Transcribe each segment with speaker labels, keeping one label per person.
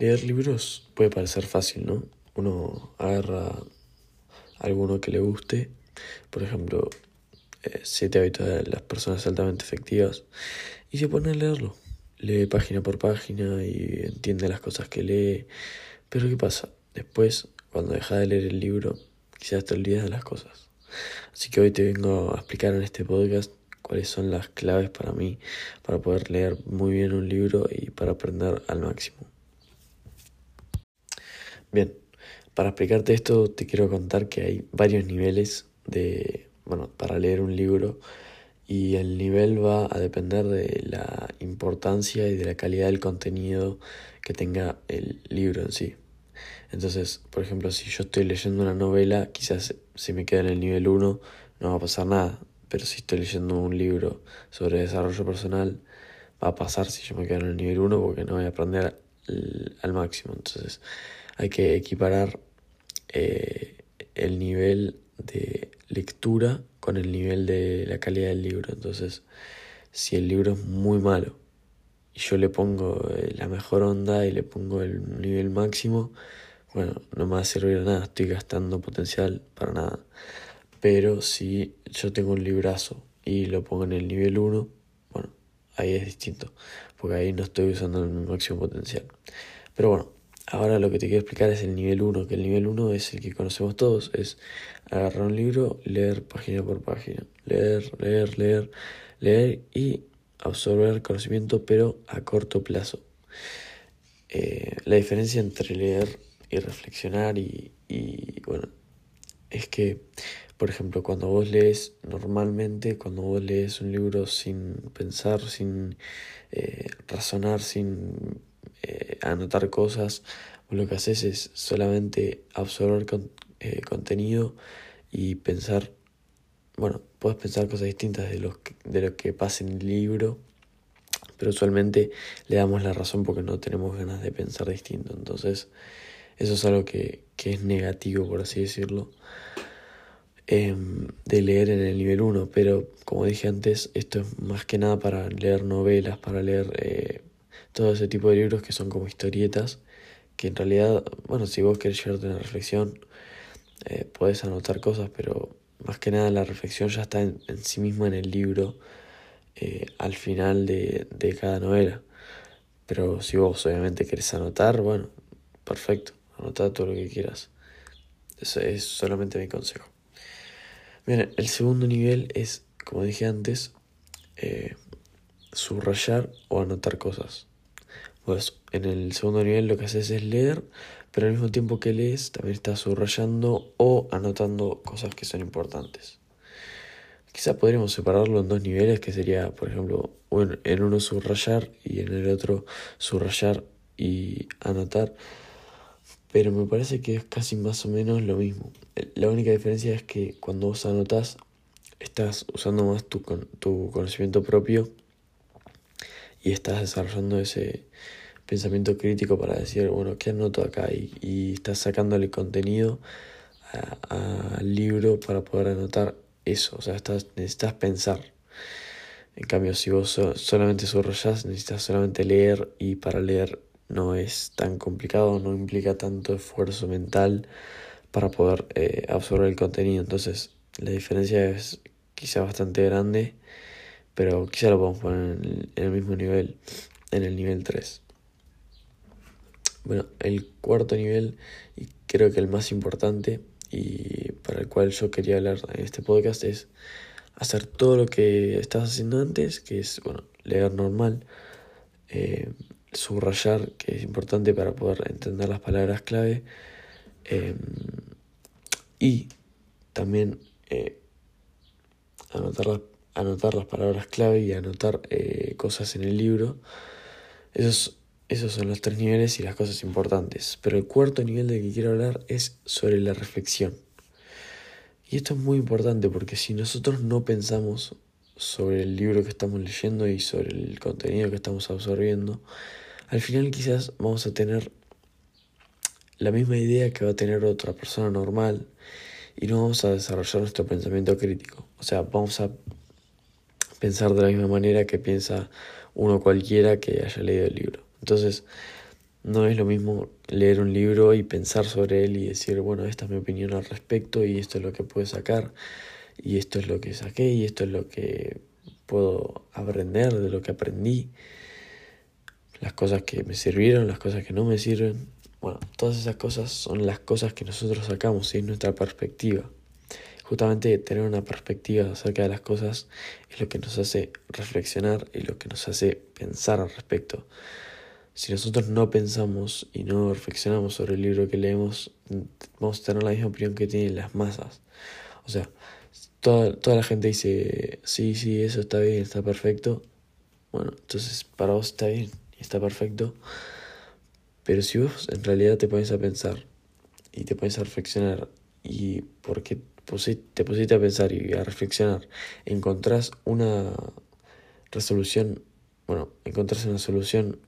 Speaker 1: Leer libros puede parecer fácil, ¿no? Uno agarra alguno que le guste, por ejemplo, eh, Siete hábitos de las personas altamente efectivas, y se pone a leerlo. Lee página por página y entiende las cosas que lee. Pero ¿qué pasa? Después, cuando deja de leer el libro, quizás te olvidas de las cosas. Así que hoy te vengo a explicar en este podcast cuáles son las claves para mí para poder leer muy bien un libro y para aprender al máximo. Bien, para explicarte esto te quiero contar que hay varios niveles de, bueno, para leer un libro y el nivel va a depender de la importancia y de la calidad del contenido que tenga el libro en sí. Entonces, por ejemplo, si yo estoy leyendo una novela, quizás si me queda en el nivel 1 no va a pasar nada, pero si estoy leyendo un libro sobre desarrollo personal, va a pasar si yo me quedo en el nivel 1 porque no voy a aprender al máximo. Entonces, hay que equiparar eh, el nivel de lectura con el nivel de la calidad del libro. Entonces, si el libro es muy malo y yo le pongo eh, la mejor onda y le pongo el nivel máximo, bueno, no me va a servir de nada, estoy gastando potencial para nada. Pero si yo tengo un librazo y lo pongo en el nivel 1, bueno, ahí es distinto, porque ahí no estoy usando el máximo potencial. Pero bueno, Ahora lo que te quiero explicar es el nivel 1, que el nivel 1 es el que conocemos todos, es agarrar un libro, leer página por página, leer, leer, leer, leer y absorber conocimiento, pero a corto plazo. Eh, la diferencia entre leer y reflexionar y, bueno, es que, por ejemplo, cuando vos lees normalmente, cuando vos lees un libro sin pensar, sin eh, razonar, sin eh, anotar cosas, lo que haces es solamente absorber eh, contenido y pensar, bueno, puedes pensar cosas distintas de lo, que, de lo que pasa en el libro, pero usualmente le damos la razón porque no tenemos ganas de pensar distinto. Entonces, eso es algo que, que es negativo, por así decirlo, em, de leer en el nivel 1. Pero, como dije antes, esto es más que nada para leer novelas, para leer eh, todo ese tipo de libros que son como historietas, que en realidad, bueno, si vos querés llevarte una reflexión, eh, puedes anotar cosas, pero más que nada la reflexión ya está en, sí misma en el libro eh, al final de, de cada novela. Pero si vos obviamente querés anotar, bueno, perfecto, anota todo lo que quieras. Eso es solamente mi consejo. Bien, el segundo nivel es, como dije antes, eh, subrayar o anotar cosas. Pues en el segundo nivel lo que haces es leer, pero al mismo tiempo que lees también estás subrayando o anotando cosas que son importantes. Quizá podríamos separarlo en dos niveles, que sería, por ejemplo, en uno subrayar y en el otro subrayar y anotar. Pero me parece que es casi más o menos lo mismo. La única diferencia es que cuando vos anotas, estás usando más tu, tu conocimiento propio y estás desarrollando ese pensamiento crítico para decir, bueno, ¿qué anoto acá? Y, y estás sacándole contenido al libro para poder anotar eso, o sea, estás, necesitas pensar. En cambio, si vos solamente subrayás, necesitas solamente leer y para leer no es tan complicado, no implica tanto esfuerzo mental para poder eh, absorber el contenido. Entonces, la diferencia es quizá bastante grande pero quizá lo podemos poner en el, mismo nivel, en el nivel 3. Bueno, el cuarto nivel, y creo que el más importante, y para el cual yo quería hablar en este podcast, es hacer todo lo que estás haciendo antes, que es, bueno, leer normal, eh, subrayar, que es importante para poder entender las palabras clave, eh, y también eh, anotar las anotar las palabras clave y anotar eh, cosas en el libro. Esos, esos son los tres niveles y las cosas importantes. Pero el cuarto nivel del que quiero hablar es sobre la reflexión. Y esto es muy importante porque si nosotros no pensamos sobre el libro que estamos leyendo y sobre el contenido que estamos absorbiendo, al final quizás vamos a tener la misma idea que va a tener otra persona normal y no vamos a desarrollar nuestro pensamiento crítico. O sea, vamos a pensar de la misma manera que piensa uno cualquiera que haya leído el libro. Entonces, no es lo mismo leer un libro y pensar sobre él y decir, bueno, esta es mi opinión al respecto y esto es lo que puedo sacar y esto es lo que saqué y esto es lo que puedo aprender de lo que aprendí, las cosas que me sirvieron, las cosas que no me sirven. Bueno, todas esas cosas son las cosas que nosotros sacamos es nuestra perspectiva. Justamente tener una perspectiva acerca de las cosas es lo que nos hace reflexionar y lo que nos hace pensar al respecto. Si nosotros no pensamos y no reflexionamos sobre el libro que leemos, vamos a tener la misma opinión que tienen las masas. O sea, toda, toda la gente dice, sí, sí, eso está bien, está perfecto. Bueno, entonces para vos está bien está perfecto. Pero si vos en realidad te pones a pensar y te pones a reflexionar y porque te pusiste a pensar y a reflexionar, encontrás una resolución, bueno, encontrás una solución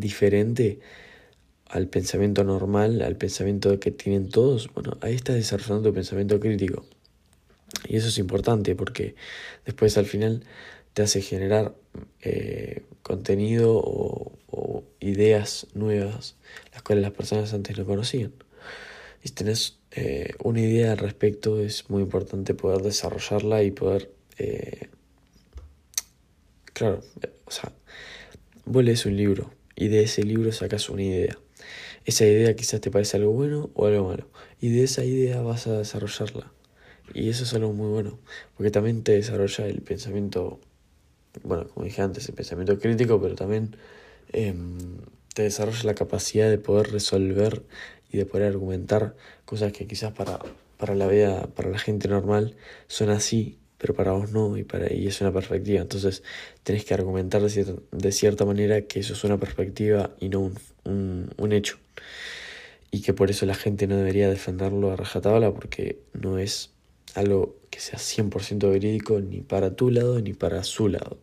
Speaker 1: diferente al pensamiento normal, al pensamiento que tienen todos, bueno, ahí estás desarrollando tu pensamiento crítico. Y eso es importante porque después al final te hace generar eh, contenido o, ideas nuevas, las cuales las personas antes no conocían. Y si tenés eh, una idea al respecto, es muy importante poder desarrollarla y poder... Eh, claro, o sea, vos lees un libro, y de ese libro sacas una idea. Esa idea quizás te parece algo bueno o algo malo. Y de esa idea vas a desarrollarla. Y eso es algo muy bueno, porque también te desarrolla el pensamiento, bueno, como dije antes, el pensamiento crítico, pero también em, te desarrolla la capacidad de poder resolver y de poder argumentar cosas que quizás para, para la vida, para la gente normal, son así pero para vos no, y, para, y es una perspectiva. Entonces tenés que argumentar de cierta, manera que eso es una perspectiva y no un, un, hecho. Y que por eso la gente no debería defenderlo a rajatabla porque no es algo que sea 100% verídico ni para tu lado ni para su lado.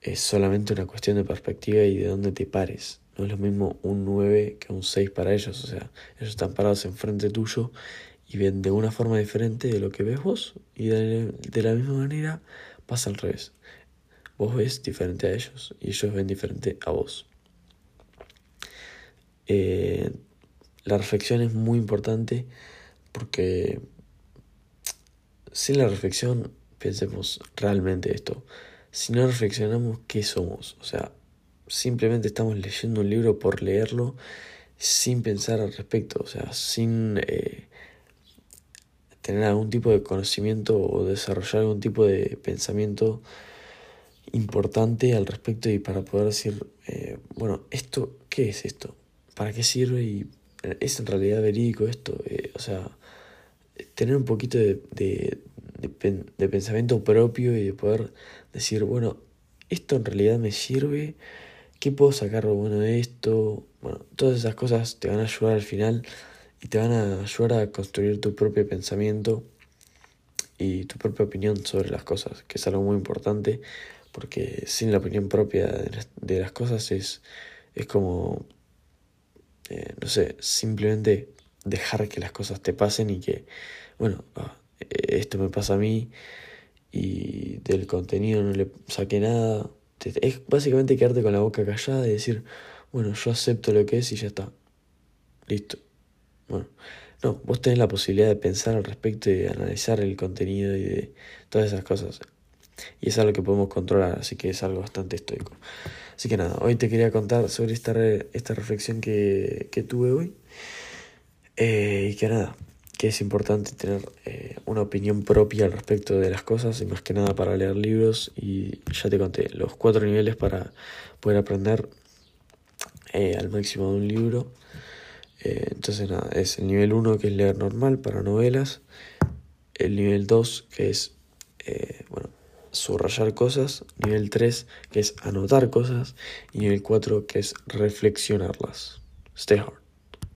Speaker 1: Es solamente una cuestión de perspectiva y de dónde te pares. No es lo mismo un 9 que un 6 para ellos. O sea, ellos están parados enfrente tuyo y ven de una forma diferente de lo que ves vos y de, la misma manera pasa al revés. Vos ves diferente a ellos y ellos ven diferente a vos. Eh, la reflexión es muy importante porque sin la reflexión, pensemos realmente esto, si no reflexionamos qué somos, o sea, simplemente estamos leyendo un libro por leerlo sin pensar al respecto, o sea, sin... Eh, tener algún tipo de conocimiento o desarrollar algún tipo de pensamiento importante al respecto y para poder decir, eh, bueno, esto, ¿qué es esto? ¿Para qué sirve? Y es en realidad verídico esto. Eh, o sea, tener un poquito de, de, de, pensamiento propio y de poder decir, bueno, esto en realidad me sirve, ¿qué puedo sacar bueno de esto? Bueno, todas esas cosas te van a ayudar al final y te van a ayudar a construir tu propio pensamiento y tu propia opinión sobre las cosas, que es algo muy importante porque sin la opinión propia de las cosas es, es como, eh, no sé, simplemente dejar que las cosas te pasen y que, bueno, ah, esto me pasa a mí y del contenido no le saqué nada. Es básicamente quedarte con la boca callada y decir, bueno, yo acepto lo que es y ya está. Listo. Bueno, no, vos tenés la posibilidad de pensar al respecto y de analizar el contenido y de todas esas cosas. Y es algo que podemos controlar, así que es algo bastante estoico. Así que nada, hoy te quería contar sobre esta, esta reflexión que, que tuve hoy. Eh, y que nada, que es importante tener eh, una opinión propia al respecto de las cosas y más que nada para leer libros. Y ya te conté los cuatro niveles para poder aprender eh, al máximo de un libro. Eh, entonces nada, es el nivel 1 que es leer normal para novelas, el nivel 2 que es, eh, bueno, subrayar cosas, nivel 3 que es anotar cosas y nivel 4 que es reflexionarlas. Stay hard.